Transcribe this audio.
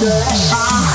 Uh,